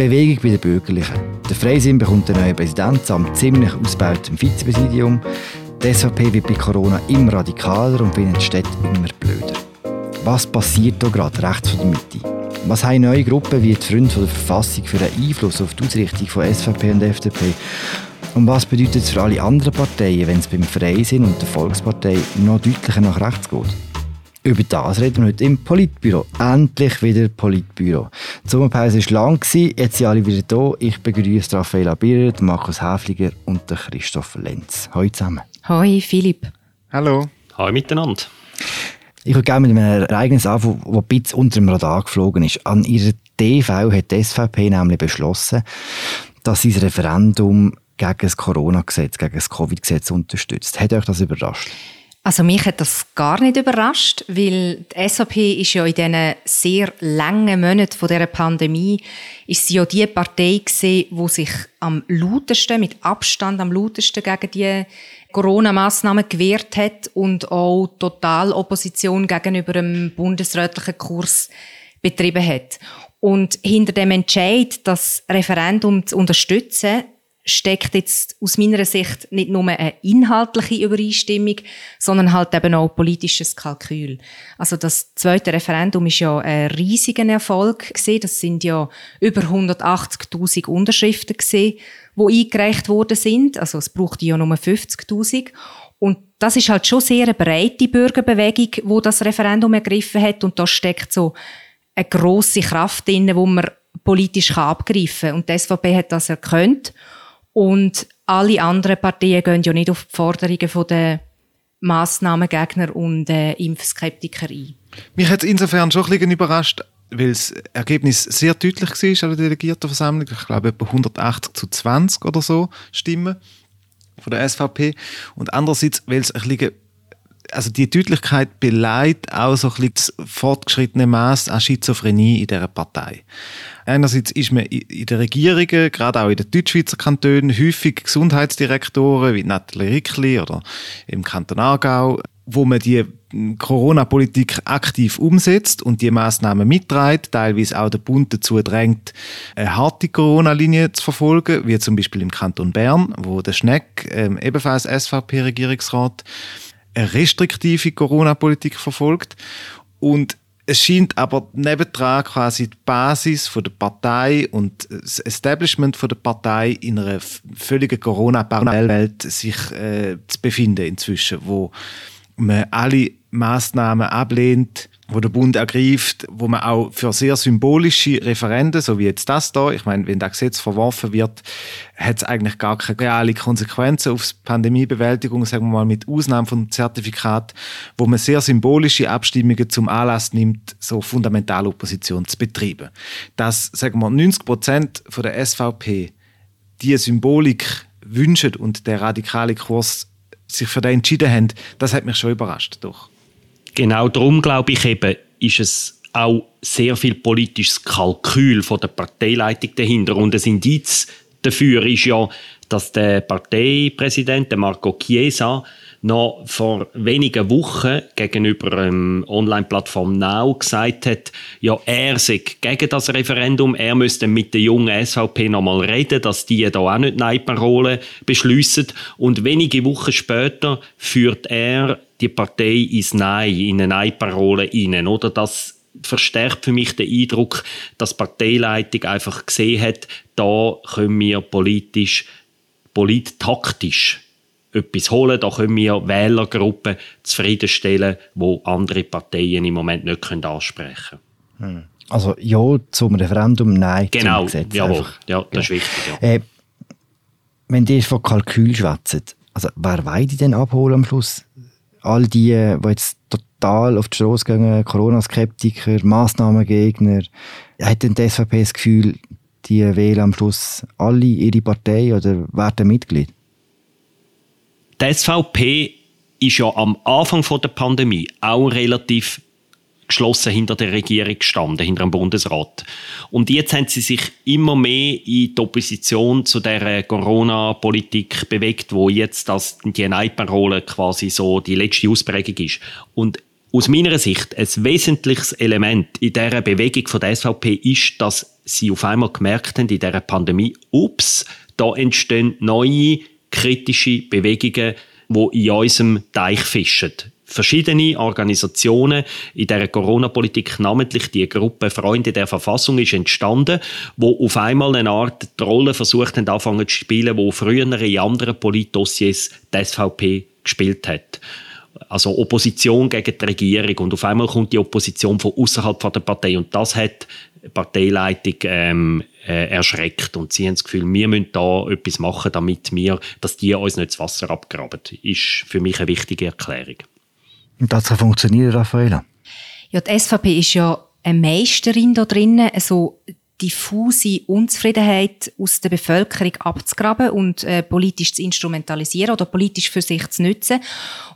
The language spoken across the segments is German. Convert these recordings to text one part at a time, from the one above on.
Bewegung bei den Bürgerlichen. Der Freisinn bekommt den neuen Präsident samt ziemlich ausgebautem Vizepräsidium. Die SVP wird bei Corona immer radikaler und findet die Städte immer blöder. Was passiert hier gerade rechts von der Mitte? Was haben neue Gruppen wie die Freunde der Verfassung für einen Einfluss auf die Ausrichtung von SVP und FDP? Und was bedeutet es für alle anderen Parteien, wenn es beim Freisinn und der Volkspartei noch deutlicher nach rechts geht? Über das reden wir heute im Politbüro. Endlich wieder Politbüro. Die Sommerpause war lang, jetzt sind alle wieder da. Ich begrüße Raffaella Birret, Markus Häfliger und Christoph Lenz. Hallo zusammen. Hallo Philipp. Hallo. Hallo miteinander. Ich würde gerne mit einem Ereignis anfangen, das ein bisschen unter dem Radar geflogen ist. An ihrer TV hat die SVP nämlich beschlossen, dass sie das Referendum gegen das Corona-Gesetz, gegen das Covid-Gesetz unterstützt. Hat euch das überrascht? Also mich hat das gar nicht überrascht, weil die SVP ist ja in diesen sehr langen Monaten von dieser Pandemie ist sie ja die Partei gewesen, die sich am lautesten, mit Abstand am lautesten gegen die Corona-Massnahmen gewehrt hat und auch total Opposition gegenüber dem bundesrätlichen Kurs betrieben hat. Und hinter dem Entscheid, das Referendum zu unterstützen, steckt jetzt aus meiner Sicht nicht nur eine inhaltliche Übereinstimmung, sondern halt eben auch politisches Kalkül. Also das zweite Referendum ist ja ein riesiger Erfolg gewesen. Das sind ja über 180.000 Unterschriften gewesen, die eingereicht worden sind. Also es braucht ja nur 50.000. Und das ist halt schon sehr eine breite Bürgerbewegung, wo das Referendum ergriffen hat. Und da steckt so eine grosse Kraft drin, wo man politisch abgreifen kann. Und die SVP hat das erkannt und alle anderen Parteien gehen ja nicht auf die Forderungen der Massnahmengegner und äh, Impfskeptiker ein. Mich hat es insofern schon ein bisschen überrascht, weil das Ergebnis sehr deutlich war an der Delegiertenversammlung. Ich glaube, etwa 180 zu 20 oder so Stimmen von der SVP. Und andererseits, weil es ein bisschen also die Deutlichkeit beleidigt auch so ein bisschen das fortgeschrittene Maß an Schizophrenie in dieser Partei. Einerseits ist man in den Regierungen, gerade auch in den Deutschschweizer Kantonen, häufig Gesundheitsdirektoren wie Nathalie Rickli oder im Kanton Aargau, wo man die Corona-Politik aktiv umsetzt und die Maßnahmen mitträgt, teilweise auch der Bund dazu drängt, eine harte Corona-Linie zu verfolgen, wie zum Beispiel im Kanton Bern, wo der Schneck, ähm, ebenfalls SVP-Regierungsrat, eine restriktive Corona-Politik verfolgt. Und es scheint aber nebendran quasi die Basis der Partei und das Establishment der Partei in einer völligen Corona-Parallelwelt sich äh, zu befinden inzwischen, wo man alle Maßnahmen ablehnt, wo der Bund ergreift, wo man auch für sehr symbolische Referenden, so wie jetzt das da, ich meine, wenn das Gesetz verworfen wird, hat es eigentlich gar keine reale Konsequenzen auf die Pandemiebewältigung, sagen wir mal mit Ausnahme von Zertifikat, wo man sehr symbolische Abstimmungen zum Anlass nimmt, so Fundamentalopposition zu betreiben. Dass, sagen wir, 90 Prozent der SVP diese Symbolik wünschen und der radikale Kurs sich für den entschieden haben, das hat mich schon überrascht. Doch. Genau darum glaube ich eben, ist es auch sehr viel politisches Kalkül von der Parteileitung dahinter. Und ein Indiz dafür ist ja, dass der Parteipräsident, Marco Chiesa, noch vor wenigen Wochen gegenüber der Online-Plattform Now gesagt hat, ja, er sei gegen das Referendum, er müsste mit der jungen SVP nochmal reden, dass die da auch nicht Nein-Parole beschliessen. Und wenige Wochen später führt er die Partei ins Nein, in eine Nein-Parole rein, oder? Das verstärkt für mich den Eindruck, dass die Parteileitung einfach gesehen hat, da können wir politisch, polittaktisch etwas holen. Da können wir Wählergruppen zufriedenstellen, wo andere Parteien im Moment nicht können ansprechen können. Hm. Also ja zum Referendum, nein genau, zum Gesetz. Genau, ja, das ist wichtig. Ja. Äh, wenn die von Kalkül schwätzen, also wer will die denn abholen am Schluss? All die, die jetzt total auf die Straße gehen, Corona-Skeptiker, Massnahmengegner, hat denn die SVP das Gefühl, die wählen am Schluss alle ihre Partei oder werden Mitglied? Die SVP ist ja am Anfang der Pandemie auch relativ geschlossen hinter der Regierung gestanden, hinter dem Bundesrat. Und jetzt haben sie sich immer mehr in die Opposition zu der Corona-Politik bewegt, wo jetzt das, die Nein-Parole quasi so die letzte Ausprägung ist. Und aus meiner Sicht ein wesentliches Element in dieser Bewegung von der SVP ist, dass sie auf einmal gemerkt haben in dieser Pandemie, ups, da entstehen neue kritische Bewegungen, die in unserem Teich fischen verschiedene Organisationen in der Corona-Politik, namentlich die Gruppe Freunde der Verfassung, ist entstanden, wo auf einmal eine Art Rolle versucht haben, anfangen zu spielen, wo früher in anderen Politdossiers die SVP gespielt hat. Also Opposition gegen die Regierung und auf einmal kommt die Opposition von außerhalb der Partei und das hat die Parteileitung ähm, äh, erschreckt und sie haben das Gefühl, wir müssen da etwas machen, damit wir, dass die uns nicht das Wasser abgraben. Ist für mich eine wichtige Erklärung. Und das kann funktionieren, Raffaella? Ja, die SVP ist ja eine Meisterin da drinnen, also diffuse Unzufriedenheit aus der Bevölkerung abzugraben und äh, politisch zu instrumentalisieren oder politisch für sich zu nutzen.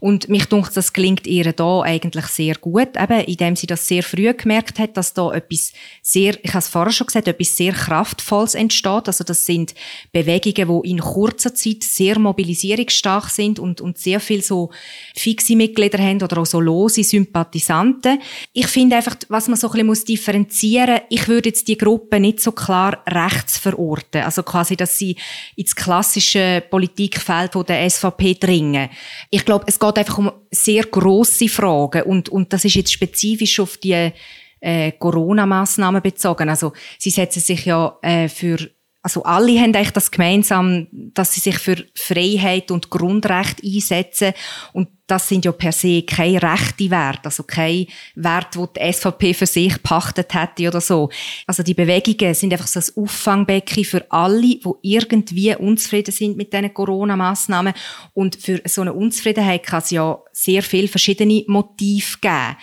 Und mich denkt, das gelingt ihr da eigentlich sehr gut, eben indem sie das sehr früh gemerkt hat, dass da etwas sehr, ich habe es vorher schon gesagt, etwas sehr Kraftvolles entsteht. Also das sind Bewegungen, die in kurzer Zeit sehr mobilisierungsstark sind und, und sehr viel so fixe Mitglieder haben oder auch so lose Sympathisanten. Ich finde einfach, was man so ein bisschen differenzieren muss, ich würde jetzt die Gruppe Gruppe nicht so klar rechts verorten. Also quasi, dass sie ins klassische Politikfeld der SVP dringen. Ich glaube, es geht einfach um sehr grosse Fragen und, und das ist jetzt spezifisch auf die äh, Corona-Massnahmen bezogen. Also sie setzen sich ja äh, für also alle haben eigentlich das gemeinsam, dass sie sich für Freiheit und Grundrecht einsetzen und das sind ja per se keine rechte Werte, also kein Wert, wo die SVP für sich pachtet hätte oder so. Also die Bewegungen sind einfach so ein Auffangbecken für alle, die irgendwie unzufrieden sind mit diesen Corona-Massnahmen und für so eine Unzufriedenheit kann es ja sehr viele verschiedene Motive geben.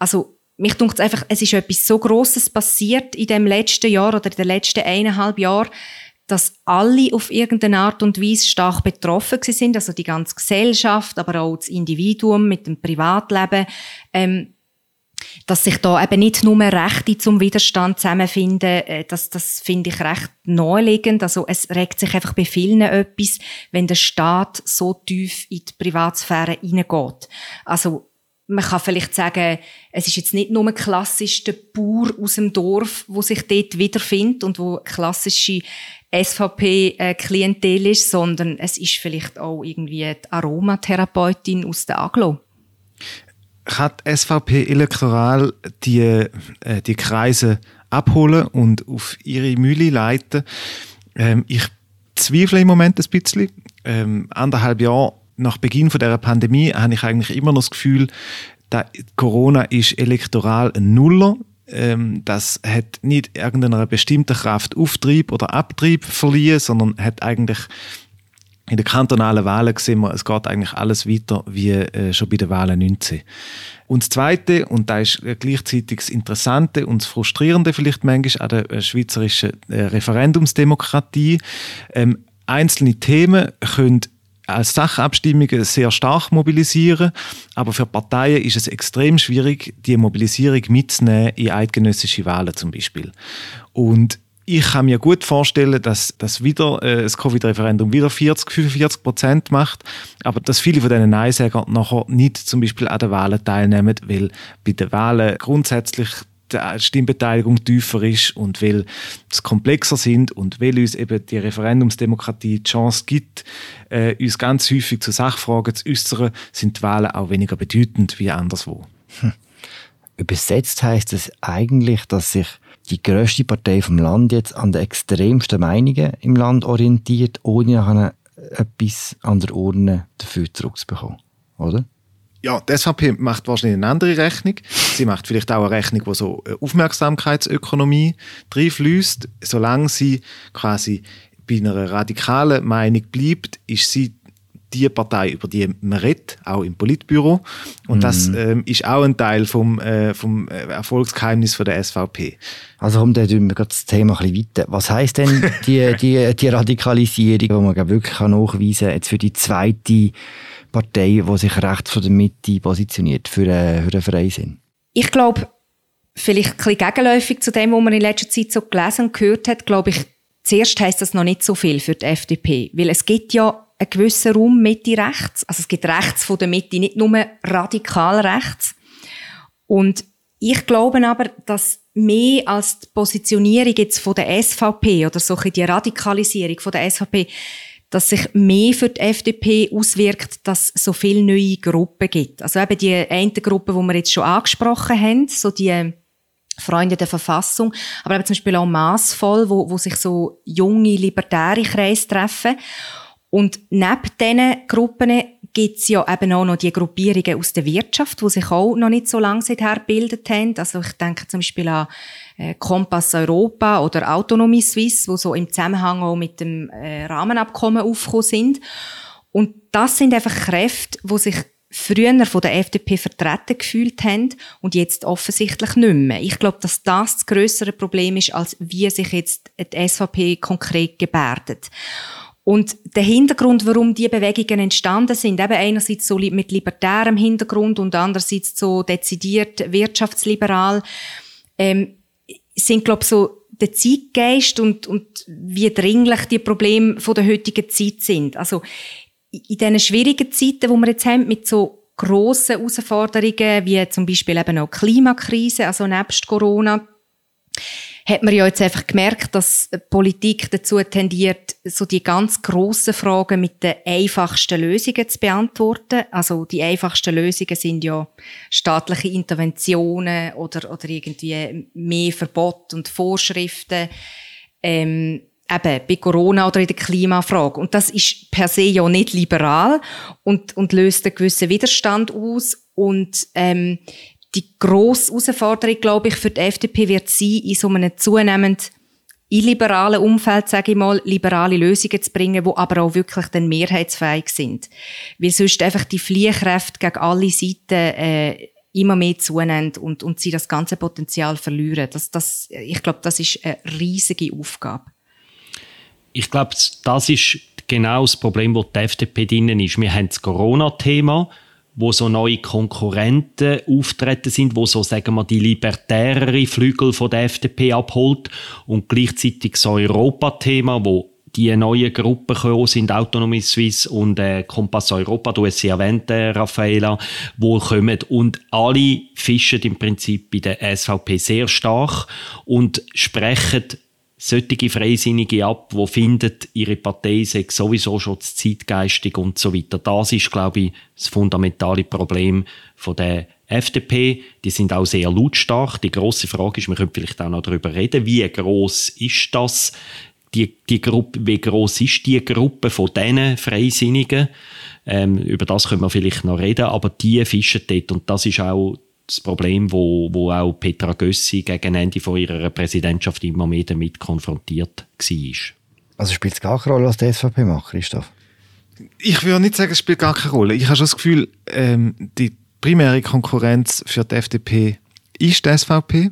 Also mich denkt einfach, es ist etwas so Grosses passiert in dem letzten Jahr oder in den letzten eineinhalb Jahren, dass alle auf irgendeine Art und Weise stark betroffen sind, also die ganze Gesellschaft, aber auch das Individuum mit dem Privatleben, ähm, dass sich da eben nicht nur Rechte zum Widerstand zusammenfinden, äh, das, das finde ich recht naheliegend. Also es regt sich einfach bei vielen etwas, wenn der Staat so tief in die Privatsphäre hineingeht. Also man kann vielleicht sagen, es ist jetzt nicht nur klassisch der Bauer aus dem Dorf, wo sich dort wiederfindet und wo klassische SVP-Klientel ist, sondern es ist vielleicht auch irgendwie die Aromatherapeutin aus der Aglo. Kann die SVP elektoral die, äh, die Kreise abholen und auf ihre Mühle leiten? Ähm, ich zweifle im Moment ein bisschen. Ähm, anderthalb Jahre nach Beginn von der Pandemie habe ich eigentlich immer noch das Gefühl, dass Corona ist elektoral ein Nuller. Ähm, das hat nicht irgendeiner bestimmten Kraft Auftrieb oder Abtrieb verliehen, sondern hat eigentlich in den kantonalen Wahlen gesehen wir, es geht eigentlich alles weiter wie äh, schon bei den Wahlen 19. Und das Zweite, und da ist gleichzeitig das Interessante und das Frustrierende vielleicht manchmal an der äh, schweizerischen äh, Referendumsdemokratie, ähm, einzelne Themen können als Sachabstimmungen sehr stark mobilisieren, aber für Parteien ist es extrem schwierig, die Mobilisierung mitzunehmen in eidgenössische Wahlen zum Beispiel. Und ich kann mir gut vorstellen, dass das wieder äh, das Covid-Referendum wieder 40, 45 Prozent macht, aber dass viele von diesen Nein-Sägern nachher nicht zum Beispiel an den Wahlen teilnehmen, weil bei den Wahlen grundsätzlich die Stimmbeteiligung tiefer ist und weil es komplexer sind und weil uns eben die Referendumsdemokratie die Chance gibt, äh, uns ganz häufig zu Sachfragen zu äußern, sind die Wahlen auch weniger bedeutend wie anderswo. Hm. Übersetzt heißt es eigentlich, dass sich die größte Partei vom Land jetzt an den extremsten Meinungen im Land orientiert, ohne etwas an der Urne dafür zurückzubekommen, oder? Ja, die SVP macht wahrscheinlich eine andere Rechnung. Sie macht vielleicht auch eine Rechnung, wo so Aufmerksamkeitsökonomie reinfließt. Solange sie quasi bei einer radikalen Meinung bleibt, ist sie die Partei, über die man redet, auch im Politbüro. Und mhm. das ähm, ist auch ein Teil vom, äh, vom äh, Erfolgsgeheimnis von der SVP. Also kommt wir das Thema ein bisschen weiter. Was heißt denn die, die, die Radikalisierung, die man wirklich nachweisen kann, jetzt für die zweite Partei, die sich rechts von der Mitte positioniert für, äh, einen Freisinn? Ich glaube, vielleicht ein bisschen gegenläufig zu dem, was man in letzter Zeit so gelesen und gehört hat, glaube ich, zuerst heisst das noch nicht so viel für die FDP, weil es gibt ja einen gewissen Raum Mitte rechts, also es gibt rechts von der Mitte, nicht nur radikal rechts. Und ich glaube aber, dass mehr als die Positionierung jetzt von der SVP oder so die Radikalisierung von der SVP, dass sich mehr für die FDP auswirkt, dass es so viele neue Gruppen gibt. Also eben die eine Gruppe, die wir jetzt schon angesprochen haben, so die Freunde der Verfassung, aber eben zum Beispiel auch maßvoll, wo, wo sich so junge libertäre Kreise treffen. Und neben diesen Gruppen gibt es ja eben auch noch die Gruppierungen aus der Wirtschaft, die sich auch noch nicht so lange seither gebildet haben. Also ich denke zum Beispiel an äh, Kompass Europa oder Autonomie Suisse, wo so im Zusammenhang auch mit dem äh, Rahmenabkommen aufgekommen sind. Und das sind einfach Kräfte, die sich früher von der FDP vertreten gefühlt haben und jetzt offensichtlich nicht mehr. Ich glaube, dass das das größere Problem ist, als wie sich jetzt die SVP konkret gebärdet. Und der Hintergrund, warum die Bewegungen entstanden sind, eben einerseits so mit libertärem Hintergrund und andererseits so dezidiert wirtschaftsliberal, ähm, sind, glaube so der Zeitgeist und, und wie dringlich die Probleme von der heutigen Zeit sind. Also in diesen schwierigen Zeiten, die wir jetzt haben, mit so grossen Herausforderungen wie zum Beispiel eben auch Klimakrise, also nebst Corona, hat man ja jetzt einfach gemerkt, dass Politik dazu tendiert, so die ganz grossen Fragen mit den einfachsten Lösungen zu beantworten. Also die einfachsten Lösungen sind ja staatliche Interventionen oder, oder irgendwie mehr Verbot und Vorschriften. Ähm, eben bei Corona oder in der Klimafrage. Und das ist per se ja nicht liberal und, und löst einen gewissen Widerstand aus. Und ähm, die grosse Herausforderung, glaube ich, für die FDP wird sein, in so einem zunehmend illiberalen Umfeld, sage ich mal, liberale Lösungen zu bringen, die aber auch wirklich dann mehrheitsfähig sind. Weil sonst einfach die Fliehkräfte gegen alle Seiten äh, immer mehr zunehmen und, und sie das ganze Potenzial verlieren. Das, das, ich glaube, das ist eine riesige Aufgabe. Ich glaube, das ist genau das Problem, wo die FDP drin ist. Wir haben das Corona-Thema, wo so neue Konkurrenten auftreten sind, wo so, sagen wir, die libertärere Flügel von der FDP abholt. Und gleichzeitig das Europa-Thema, wo die neuen Gruppen gekommen sind, Autonomie Suisse und äh, Kompass Europa, du hast sie erwähnt, äh, Raffaela, wo kommen. Und alle fischen im Prinzip bei der SVP sehr stark und sprechen solche Freisinnige ab, die finden, ihre Partei sei sowieso schon zeitgeistig und so weiter. Das ist, glaube ich, das fundamentale Problem von der FDP. Die sind auch sehr lautstark. Die große Frage ist, wir können vielleicht auch noch darüber reden, wie groß ist das? Die, die Gruppe, wie groß ist die Gruppe von diesen Freisinnigen? Ähm, über das können wir vielleicht noch reden, aber die fischen dort und das ist auch das Problem, wo, wo auch Petra Gössi gegen Ende von ihrer Präsidentschaft immer mehr damit konfrontiert war. Also spielt es gar keine Rolle, was die SVP macht, Christoph? Ich würde nicht sagen, es spielt gar keine Rolle. Ich habe schon das Gefühl, ähm, die primäre Konkurrenz für die FDP ist die SVP.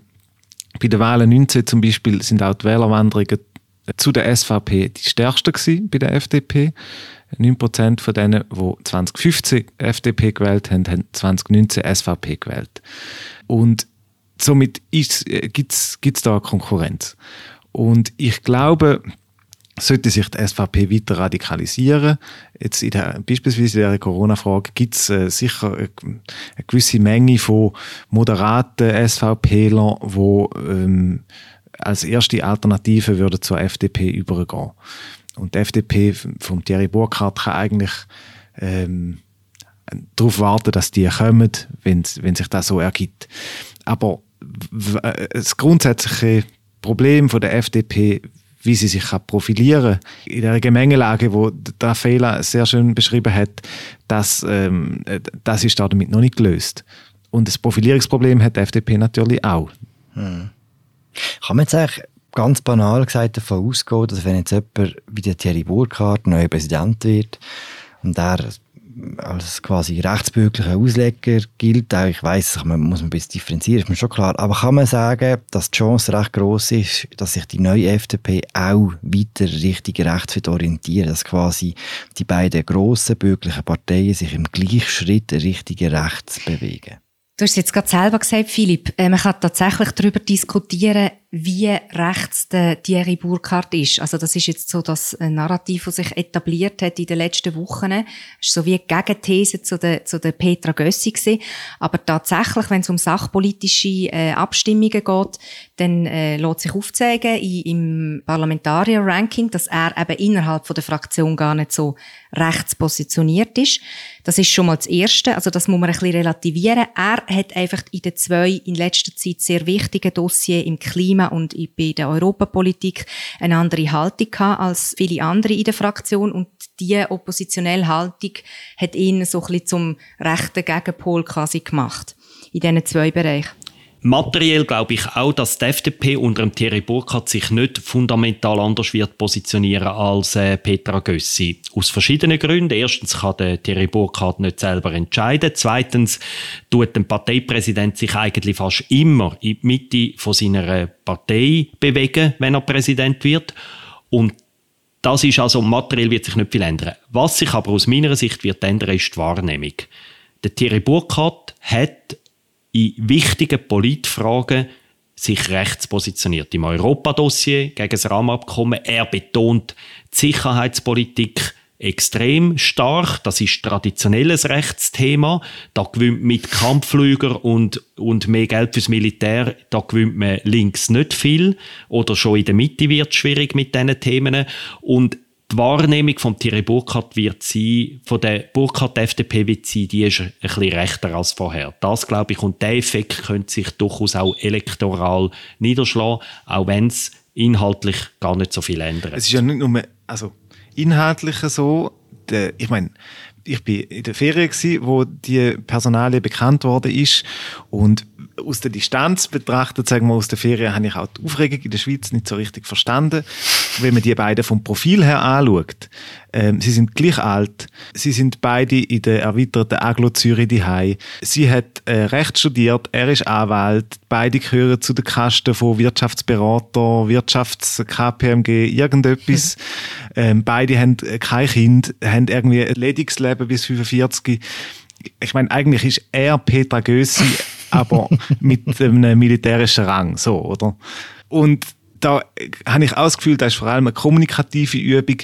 Bei den Wahlen 19 zum Beispiel sind auch die Wählerwanderungen zu der SVP die stärksten bei der FDP. 9% von denen, die 2015 FDP gewählt haben, haben 2019 SVP gewählt. Und somit äh, gibt es da Konkurrenz. Und ich glaube, sollte sich die SVP weiter radikalisieren, jetzt in der, beispielsweise in der Corona-Frage gibt es äh, sicher eine, eine, gewisse Menge von moderaten SVPlern, die ähm, als erste Alternative würde zur FDP übergehen. Und die FDP von Thierry Burkhardt kann eigentlich ähm, darauf warten, dass die kommen, wenn, wenn sich das so ergibt. Aber das grundsätzliche Problem von der FDP, wie sie sich profilieren kann, in der Gemengelage, wo der Fehler sehr schön beschrieben hat, das, ähm, das ist damit noch nicht gelöst. Und das Profilierungsproblem hat die FDP natürlich auch. Hm. Kann man jetzt eigentlich ganz banal gesagt davon ausgehen, dass wenn jetzt jemand wie der Thierry Burkhardt neuer Präsident wird und er als quasi rechtsbürgerlicher Ausleger gilt, auch ich weiss, man muss ein bisschen differenzieren, ist mir schon klar, aber kann man sagen, dass die Chance recht groß ist, dass sich die neue FDP auch weiter Richtung rechts wird orientieren, dass quasi die beiden grossen bürgerlichen Parteien sich im gleichen Schritt Richtung rechts bewegen? Du hast jetzt gerade selber gesagt, Philipp, äh, man kann tatsächlich darüber diskutieren, wie rechts der Thierry Burkhardt ist. Also das ist jetzt so das Narrativ, das sich etabliert hat in den letzten Wochen. Das ist so wie eine Gegenthese zu der, zu der Petra Gössi gewesen. Aber tatsächlich, wenn es um sachpolitische äh, Abstimmungen geht, dann äh, lässt sich aufzeigen in, im Parlamentarier-Ranking, dass er eben innerhalb von der Fraktion gar nicht so rechts positioniert ist. Das ist schon mal das Erste, also das muss man ein bisschen relativieren. Er hat einfach in den zwei in letzter Zeit sehr wichtigen Dossiers im Klima und bei der Europapolitik eine andere Haltung gehabt als viele andere in der Fraktion und diese oppositionelle Haltung hat ihn so ein bisschen zum rechten Gegenpol quasi gemacht in diesen zwei Bereichen. Materiell glaube ich auch, dass die FDP unter dem Thierry Burkhardt sich nicht fundamental anders wird positionieren als äh, Petra Gössi. Aus verschiedenen Gründen. Erstens kann der Thierry Burkhardt nicht selber entscheiden. Zweitens tut der Parteipräsident sich eigentlich fast immer in die Mitte von seiner Partei bewegen, wenn er Präsident wird. Und das ist also, materiell wird sich nicht viel ändern. Was sich aber aus meiner Sicht wird ändern, ist die Wahrnehmung. Der Thierry Burkhardt hat in wichtigen Politfragen sich rechts positioniert. Im Europadossier gegen das Rahmenabkommen. Er betont die Sicherheitspolitik extrem stark. Das ist traditionelles Rechtsthema. Da gewinnt mit Kampfflüger und, und mehr Geld fürs Militär, da gewinnt man links nicht viel. Oder schon in der Mitte wird es schwierig mit diesen Themen. Und die Wahrnehmung von Thierry Burkhardt wird sein, von der Burkhardt-FDP wird sein, die ist ein bisschen rechter als vorher. Das glaube ich, und der Effekt könnte sich durchaus auch elektoral niederschlagen, auch wenn es inhaltlich gar nicht so viel ändert. Es ist ja nicht nur, also inhaltlich so, der, ich meine, ich bin in der Ferien gewesen, wo die Personalie bekannt worden ist und aus der Distanz betrachtet, sagen wir aus der Ferien, habe ich auch die Aufregung in der Schweiz nicht so richtig verstanden. Wenn man die beiden vom Profil her anschaut, ähm, sie sind gleich alt, sie sind beide in der erweiterten Aglo Zürich daheim. Sie hat äh, Recht studiert, er ist Anwalt, beide gehören zu der Kaste von Wirtschaftsberater, Wirtschafts-KPMG, irgendetwas. ähm, beide haben kein Kind, haben irgendwie ein Ledigsleben bis 45 ich meine, eigentlich ist er Petra Gössi aber mit einem militärischen Rang, so, oder? Und da habe ich Gefühl, das ist vor allem eine kommunikative Übung.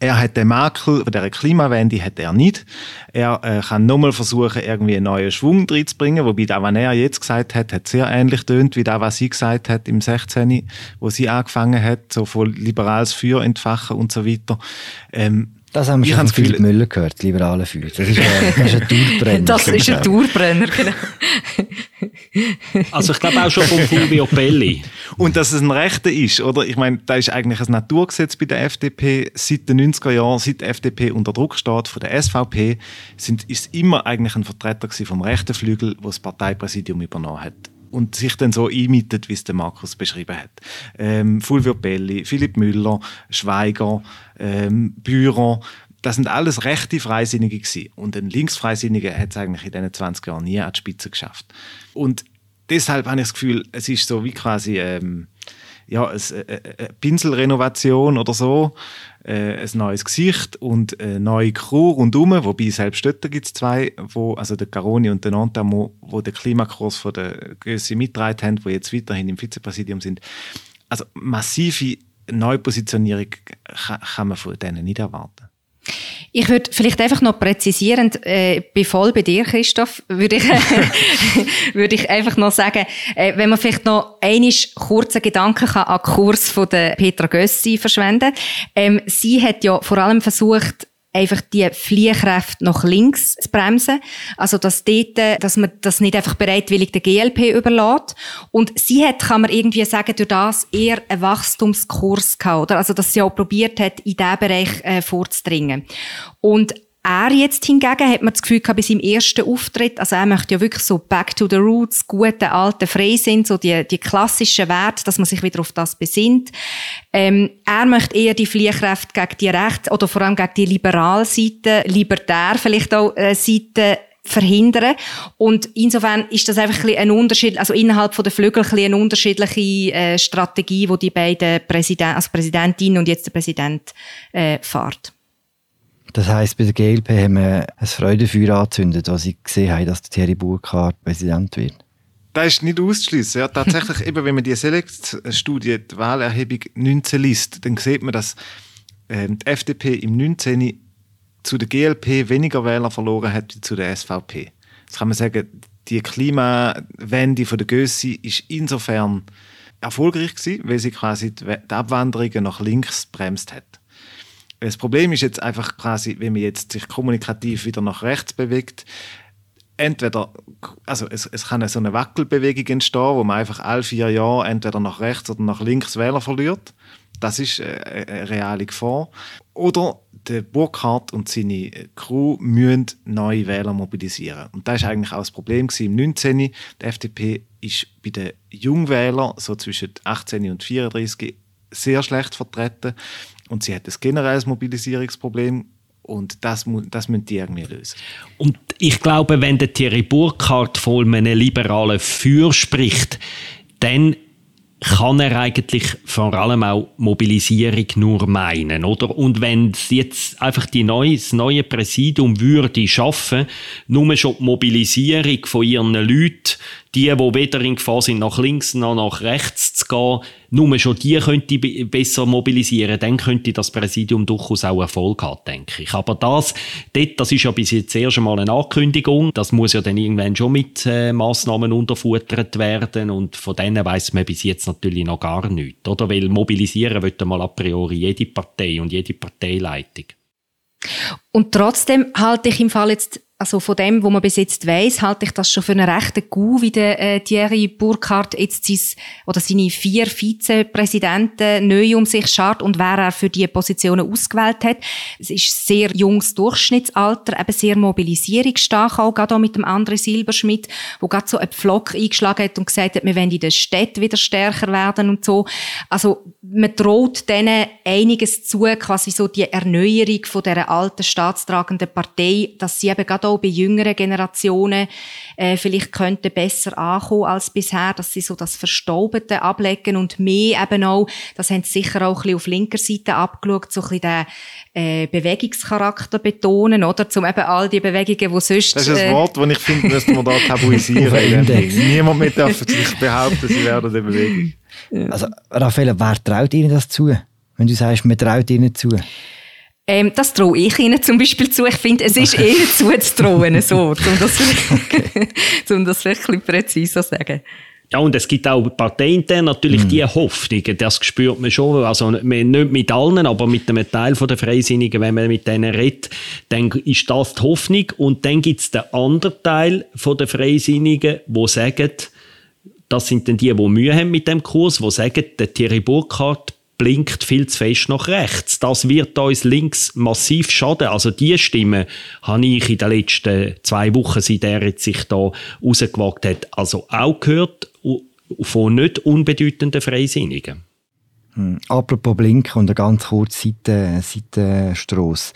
Er hat den Makel von dieser Klimawende hat er nicht. Er äh, kann nochmal versuchen, irgendwie einen neuen Schwung reinzubringen, wobei das, was er jetzt gesagt hat, hat sehr ähnlich tönt wie das, was sie gesagt hat im 16., wo sie angefangen hat, so von liberales Feuer entfachen und so weiter. Ähm, das haben wir ich schon von Philipp Müller gehört, liberale Führer. Das ist, ein, das ist ein Dauerbrenner. Das ist ein Dauerbrenner, genau. Also ich glaube auch schon von Fulvio Pelli. Und dass es ein Rechter ist, oder? Ich meine, da ist eigentlich ein Naturgesetz bei der FDP. Seit den 90er Jahren, seit die FDP unter Druck steht von der SVP, sind, ist immer eigentlich ein Vertreter vom rechten Flügel, wo das Parteipräsidium übernommen hat und sich dann so einmietet, wie es der Markus beschrieben hat. Ähm, Fulvio Pelli, Philipp Müller, Schweiger, ähm, Bührer, das sind alles rechte Freisinnige gewesen. Und ein Linksfreisinniger hat es eigentlich in diesen 20 Jahren nie an die Spitze geschafft. Und deshalb habe ich das Gefühl, es ist so wie quasi ähm, ja, eine, eine Pinselrenovation oder so, äh, ein neues Gesicht und eine neue Crew rundherum, wobei selbst dort gibt es zwei, wo, also der Caroni und der Nantamo, wo den Klimakurs von der Gössi mitgetragen haben, die jetzt weiterhin im Vizepräsidium sind. Also massive Neupositionierung kann man von denen nicht erwarten. Ich würde vielleicht einfach noch präzisierend, äh, bin voll bei dir, Christoph, würde ich, würde ich einfach noch sagen, äh, wenn man vielleicht noch einen kurzen Gedanken kann an den Kurs von der Petra Gössi verschwenden. Ähm, sie hat ja vor allem versucht, einfach die Fliehkräfte nach links zu bremsen. Also, dass dort, dass man das nicht einfach bereitwillig der GLP überlässt. Und sie hat, kann man irgendwie sagen, durch das eher einen Wachstumskurs gehabt, oder? Also, dass sie auch probiert hat, in diesen Bereich äh, vorzudringen. Und er jetzt hingegen hat man das Gefühl gehabt, bei seinem ersten Auftritt, also er möchte ja wirklich so back to the roots, gute alte Freisinn, so die, die klassischen Werte, dass man sich wieder auf das besinnt. Ähm, er möchte eher die Fliehkräfte gegen die Rechts- oder vor allem gegen die Liberalseite, libertär vielleicht auch äh, Seite verhindern. Und insofern ist das einfach ein, ein Unterschied, also innerhalb von der Flügel ein eine unterschiedliche äh, Strategie, wo die beiden Präsident, also Präsidentin und jetzt der Präsident äh, fahrt. Das heisst, bei der GLP haben wir ein Freudefeuer angezündet, als sie gesehen haben, dass der Thierry Burkhardt Präsident wird. Das ist nicht auszuschließen. Ja, tatsächlich, eben, wenn man die Select-Studie, die Wahlerhebung 19 liest, dann sieht man, dass äh, die FDP im 19 zu der GLP weniger Wähler verloren hat wie zu der SVP. Jetzt kann man sagen, die Klimawende von der Gössi ist insofern erfolgreich gewesen, weil sie quasi die Abwanderungen nach links bremst hat. Das Problem ist jetzt einfach quasi, wenn man jetzt sich kommunikativ wieder nach rechts bewegt, entweder, also es, es kann so eine Wackelbewegung entstehen, wo man einfach alle vier Jahre entweder nach rechts oder nach links Wähler verliert. Das ist äh, eine reale Gefahr. Oder der Burkhardt und seine Crew müssen neue Wähler mobilisieren. Und das ist eigentlich auch das Problem im 19. Die FDP ist bei den Jungwählern, so zwischen 18 und 34, sehr schlecht vertreten. Und sie hat ein generelles Mobilisierungsproblem und das, das müssen die irgendwie lösen. Und ich glaube, wenn der Thierry Burkhardt von einem liberalen Für spricht, dann kann er eigentlich vor allem auch Mobilisierung nur meinen, oder? Und wenn jetzt einfach die neue, das neue Präsidium würde schaffen, nur schon die Mobilisierung von ihren Leuten die, die weder in Gefahr sind, nach links noch nach rechts zu gehen, nur schon die könnte besser mobilisieren, dann könnte das Präsidium durchaus auch Erfolg haben, denke ich. Aber das, dort, das ist ja bis jetzt erst einmal eine Ankündigung. Das muss ja dann irgendwann schon mit äh, Massnahmen unterfuttert werden und von denen weiß man bis jetzt natürlich noch gar nichts, oder? Weil mobilisieren wird mal a priori jede Partei und jede Parteileitung. Und trotzdem halte ich im Fall jetzt also von dem, wo man bis jetzt weiß, halte ich das schon für einen rechten Coup, wie der äh, Thierry Burkhardt jetzt sein, oder seine vier Vizepräsidenten neu um sich schart und wer er für die Positionen ausgewählt hat. Es ist sehr junges Durchschnittsalter, eben sehr mobilisierungsstark, auch gerade auch mit dem anderen Silberschmidt, wo gerade so einen Pflock eingeschlagen hat und gesagt hat, wir wollen in der Stadt wieder stärker werden und so. Also man droht denen einiges zu, quasi so die Erneuerung von dieser alten staatstragenden Partei, dass sie eben gerade auch bei jüngeren Generationen äh, vielleicht könnte besser ankommen als bisher, dass sie so das Verstaubete ablegen und mehr eben auch, das haben sie sicher auch ein bisschen auf linker Seite abgeschaut, so ein bisschen den äh, Bewegungscharakter betonen, oder? Zum eben all die Bewegungen, die sonst... Das ist ein äh, Wort, das ich finde, müsste man da tabuisieren. Niemand mehr darf sich behaupten, sie werden der Bewegung. Also, Raffaella, wer traut Ihnen das zu? Wenn du sagst, man traut Ihnen zu. Ähm, das traue ich ihnen zum Beispiel zu. Ich finde, es ist okay. ihnen zuzutrauen, so, um das okay. um das bisschen präziser zu sagen. Ja, und es gibt auch parteiintern natürlich mm. die Hoffnungen, das spürt man schon, also nicht mit allen, aber mit einem Teil der Freisinnigen, wenn man mit denen redet, dann ist das die Hoffnung und dann gibt es den anderen Teil der Freisinnigen, die sagen, das sind dann die, die Mühe haben mit dem Kurs, die sagen, der Thierry Burkhardt blinkt viel zu fest nach rechts. Das wird uns links massiv schaden. Also die Stimme habe ich in den letzten zwei Wochen, seit er sich da rausgewagt hat, also auch gehört von nicht unbedeutenden Freisinnigen. Hm. Apropos Blinken und eine ganz kurze Seite, Seitenstrasse.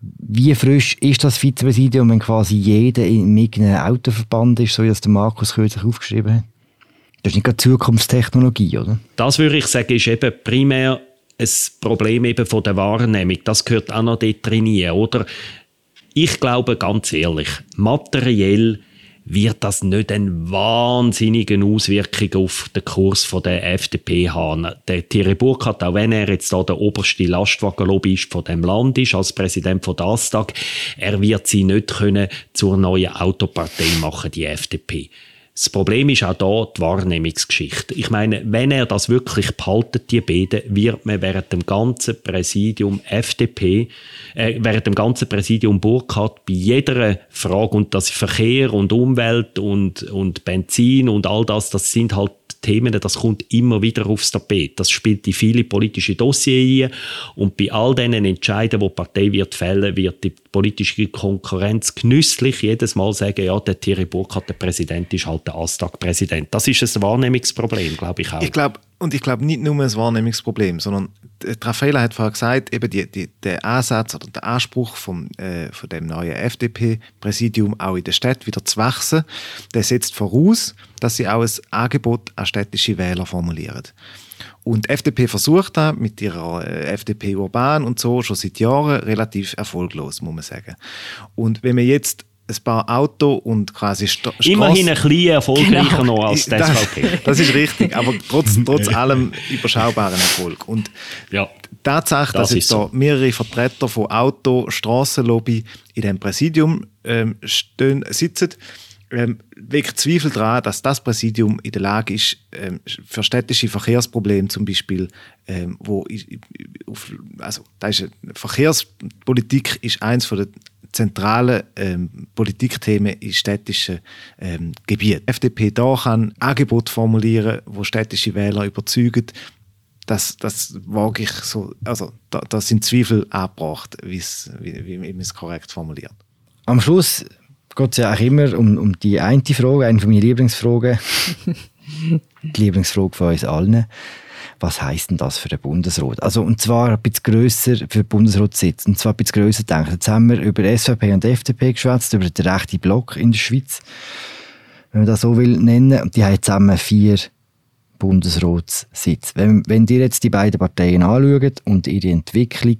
Wie frisch ist das Vizepräsidium, wenn quasi jeder in irgendeinem Autoverband ist, so wie das der Markus kürzlich aufgeschrieben hat? Das ist nicht gerade Zukunftstechnologie, oder? Das würde ich sagen, ist eben primär ein Problem eben von der Wahrnehmung. Das gehört auch noch dort drin, oder? Ich glaube ganz ehrlich, materiell wird das nicht eine wahnsinnige Auswirkung auf den Kurs der FDP haben. Der Thierry Burkhardt, auch wenn er jetzt da der oberste Lastwagenlobbyist von dem Land ist, als Präsident von Dastag, er wird sie nicht können zur neuen Autopartei machen, die FDP. Das Problem ist auch da die Wahrnehmungsgeschichte. Ich meine, wenn er das wirklich behaltet, die beiden, wird man während dem ganzen Präsidium FDP, äh, während dem ganzen Präsidium Burkhardt bei jeder Frage und das Verkehr und Umwelt und, und Benzin und all das, das sind halt Themen, das kommt immer wieder aufs Tapet. Das spielt in viele politische Dossiers ein und bei all diesen Entscheidungen, die die Partei wird fällen, wird die politische Konkurrenz genüsslich jedes Mal sagen, ja, der Thierry Burkhardt, der Präsident, ist halt der Astag-Präsident. Das ist ein Wahrnehmungsproblem, glaube ich auch. Ich glaube, und ich glaube nicht nur ein Wahrnehmungsproblem, sondern Raffaella hat vorher gesagt, eben die, die, der Ansatz oder der Anspruch vom, äh, von dem neuen FDP-Präsidium auch in der Stadt wieder zu wachsen, der setzt voraus, dass sie auch ein Angebot an städtische Wähler formulieren. Und die FDP versucht da mit ihrer äh, FDP Urban und so schon seit Jahren relativ erfolglos, muss man sagen. Und wenn man jetzt ein paar Auto und quasi St Immerhin ein bisschen erfolgreicher genau. noch als die SVP. Das, ist richtig, aber trotz, trotz allem überschaubaren Erfolg. Und ja, Tatsache, dass das jetzt so. da mehrere Vertreter von Auto, Strassenlobby in dem Präsidium ähm, stehen, sitzen, ähm, weckt Zweifel daran, dass das Präsidium in der Lage ist, ähm, für städtische Verkehrsprobleme zum Beispiel, ähm, wo auf, also da ist Verkehrspolitik ist eins von den zentralen ähm, Politikthemen in städtischen ähm, Gebieten. Die FDP da kann Angebot formulieren, wo städtische Wähler überzeugen. Das, das wage ich so, also da, da sind Zweifel angebracht, wie, wie man es korrekt formuliert. Am Schluss geht es ja auch immer um, um die eine Frage, eine von meinen Lieblingsfragen. die Lieblingsfrage von uns allen. Was heisst denn das für den Bundesrat? Also, und zwar ein bisschen grösser für den Bundesratssitz. Und zwar ein bisschen grösser denken. Jetzt haben wir über SVP und FDP geschwätzt, über den rechten Block in der Schweiz. Wenn man das so will nennen. Und die haben zusammen vier Bundesratssitze. Wenn, wenn ihr jetzt die beiden Parteien anschaut und ihre Entwicklung,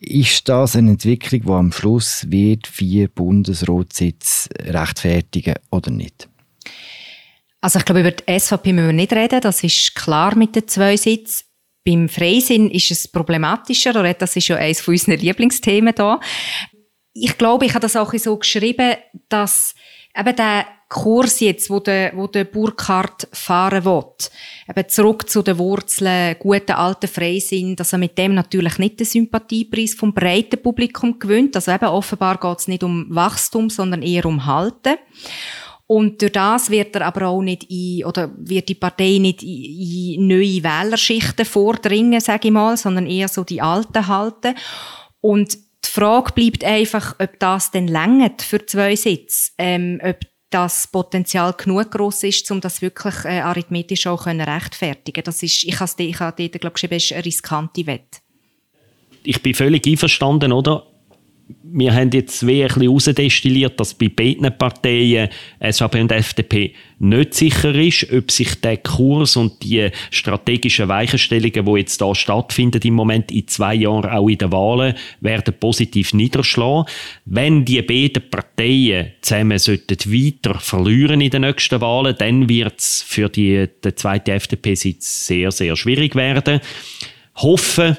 ist das eine Entwicklung, die am Schluss wird vier Bundesratssitze rechtfertigen oder nicht? Also ich glaube, über die SVP müssen wir nicht reden. Das ist klar mit den zwei Sitzen. Beim Freisinn ist es problematischer, oder das ist ja eines von unseren Lieblingsthemen da. Ich glaube, ich habe das auch so geschrieben, dass eben der Kurs jetzt, wo der, wo der Burkhardt fahren will, eben zurück zu den Wurzeln, guten alten Freisinn, dass er mit dem natürlich nicht den Sympathiepreis vom breiten Publikum gewinnt. Also eben offenbar geht es nicht um Wachstum, sondern eher um Halten. Und durch das wird er aber auch nicht in, oder wird die Partei nicht in, in neue Wählerschichten vordringen, sage ich mal, sondern eher so die alten halten. Und die Frage bleibt einfach, ob das denn längert für zwei Sitze, ähm, ob das Potenzial genug groß ist, um das wirklich äh, arithmetisch auch können rechtfertigen. Das ist, ich habe ich habe dort, glaube ich, eine riskante Wette. Ich bin völlig einverstanden, oder? Wir haben jetzt wie ein bisschen herausdestilliert, dass bei beiden Parteien, SVP und FDP, nicht sicher ist, ob sich der Kurs und die strategischen Weichenstellungen, die jetzt da stattfinden im Moment in zwei Jahren auch in den Wahlen, werden positiv niederschlagen. Wenn die beiden Parteien zusammen sollten weiter verlieren in den nächsten Wahlen, dann wird es für die, den zweiten FDP-Sitz sehr, sehr schwierig werden. Hoffen,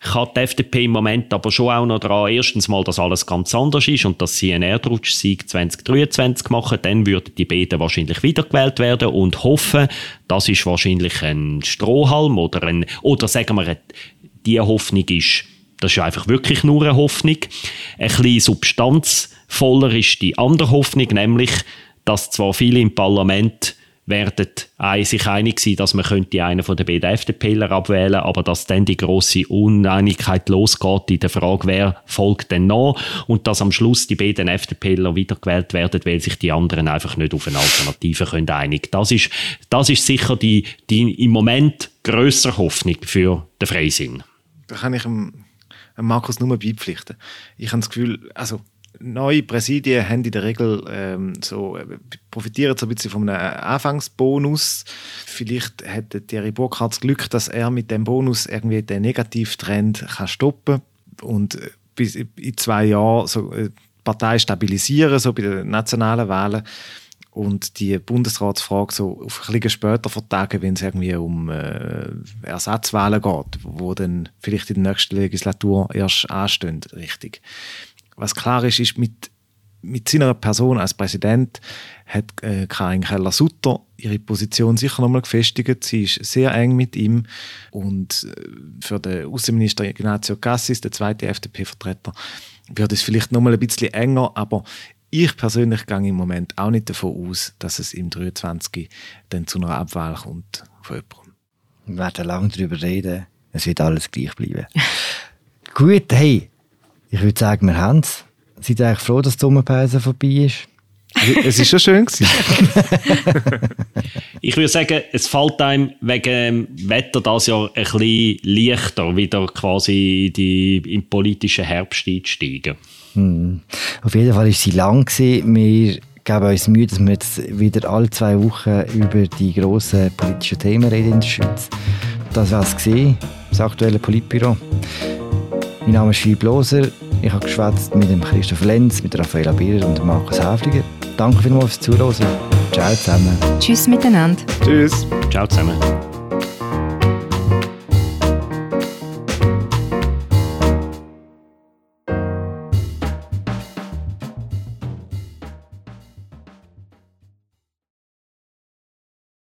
kann die FDP im Moment aber schon auch noch daran, erstens mal, dass alles ganz anders ist und dass sie einen Erdrutschsieg 2023 machen, dann würden die beiden wahrscheinlich wiedergewählt werden und hoffen, das ist wahrscheinlich ein Strohhalm oder ein, oder sagen wir, die Hoffnung ist, das ist einfach wirklich nur eine Hoffnung. Ein bisschen substanzvoller ist die andere Hoffnung, nämlich, dass zwar viele im Parlament werden sich einig sein, dass man einen von den beiden FDPler abwählen, aber dass dann die große Uneinigkeit losgeht in der Frage, wer folgt denn noch und dass am Schluss die beiden FDPler wiedergewählt werden, weil sich die anderen einfach nicht auf eine Alternative können einigen. Das ist, das ist sicher die, die im Moment größere Hoffnung für den Freisinn. Da kann ich Markus nur beipflichten. Ich habe das Gefühl, also neue Präsidien haben in der Regel ähm, so, äh, profitieren so ein bisschen von einem Anfangsbonus. Vielleicht hätte Thierry Burkhardt das Glück, dass er mit dem Bonus irgendwie den Negativtrend kann stoppen und äh, bis in zwei Jahren so äh, die Partei stabilisieren, so bei den nationalen Wahlen und die Bundesratsfrage so auf ein bisschen später vertagen, wenn es irgendwie um äh, Ersatzwahlen geht, wo dann vielleicht in der nächsten Legislatur erst anstehen, richtig was klar ist, ist, mit, mit seiner Person als Präsident hat äh, Karin Keller-Sutter ihre Position sicher nochmal gefestigt. Sie ist sehr eng mit ihm und äh, für den Außenminister Ignazio Cassis, der zweite FDP-Vertreter, wird es vielleicht nochmal ein bisschen enger, aber ich persönlich gehe im Moment auch nicht davon aus, dass es im 23 dann zu einer Abwahl kommt von jemandem. Wir werden lange darüber reden. Es wird alles gleich bleiben. Gut, hey, ich würde sagen, wir haben es. Seid ihr eigentlich froh, dass die Sommerpause vorbei ist? es ist schon schön ich würde sagen, es fällt einem wegen dem Wetter das Jahr ein bisschen leichter, wieder quasi die, im politischen Herbst einzusteigen. Hm. Auf jeden Fall war sie lang. Gewesen. Wir geben uns Mühe, dass wir jetzt wieder alle zwei Wochen über die grossen politischen Themen reden in der Schweiz. Das war es, das aktuelle Politbüro. Mein Name ist Philipp Loser. Ich habe geschwätzt mit dem Christoph Lenz, mit Raffaella Bierer und Markus Häfliger. Danke vielmals fürs Zuhören. Ciao zusammen. Tschüss miteinander. Tschüss. Ciao zusammen.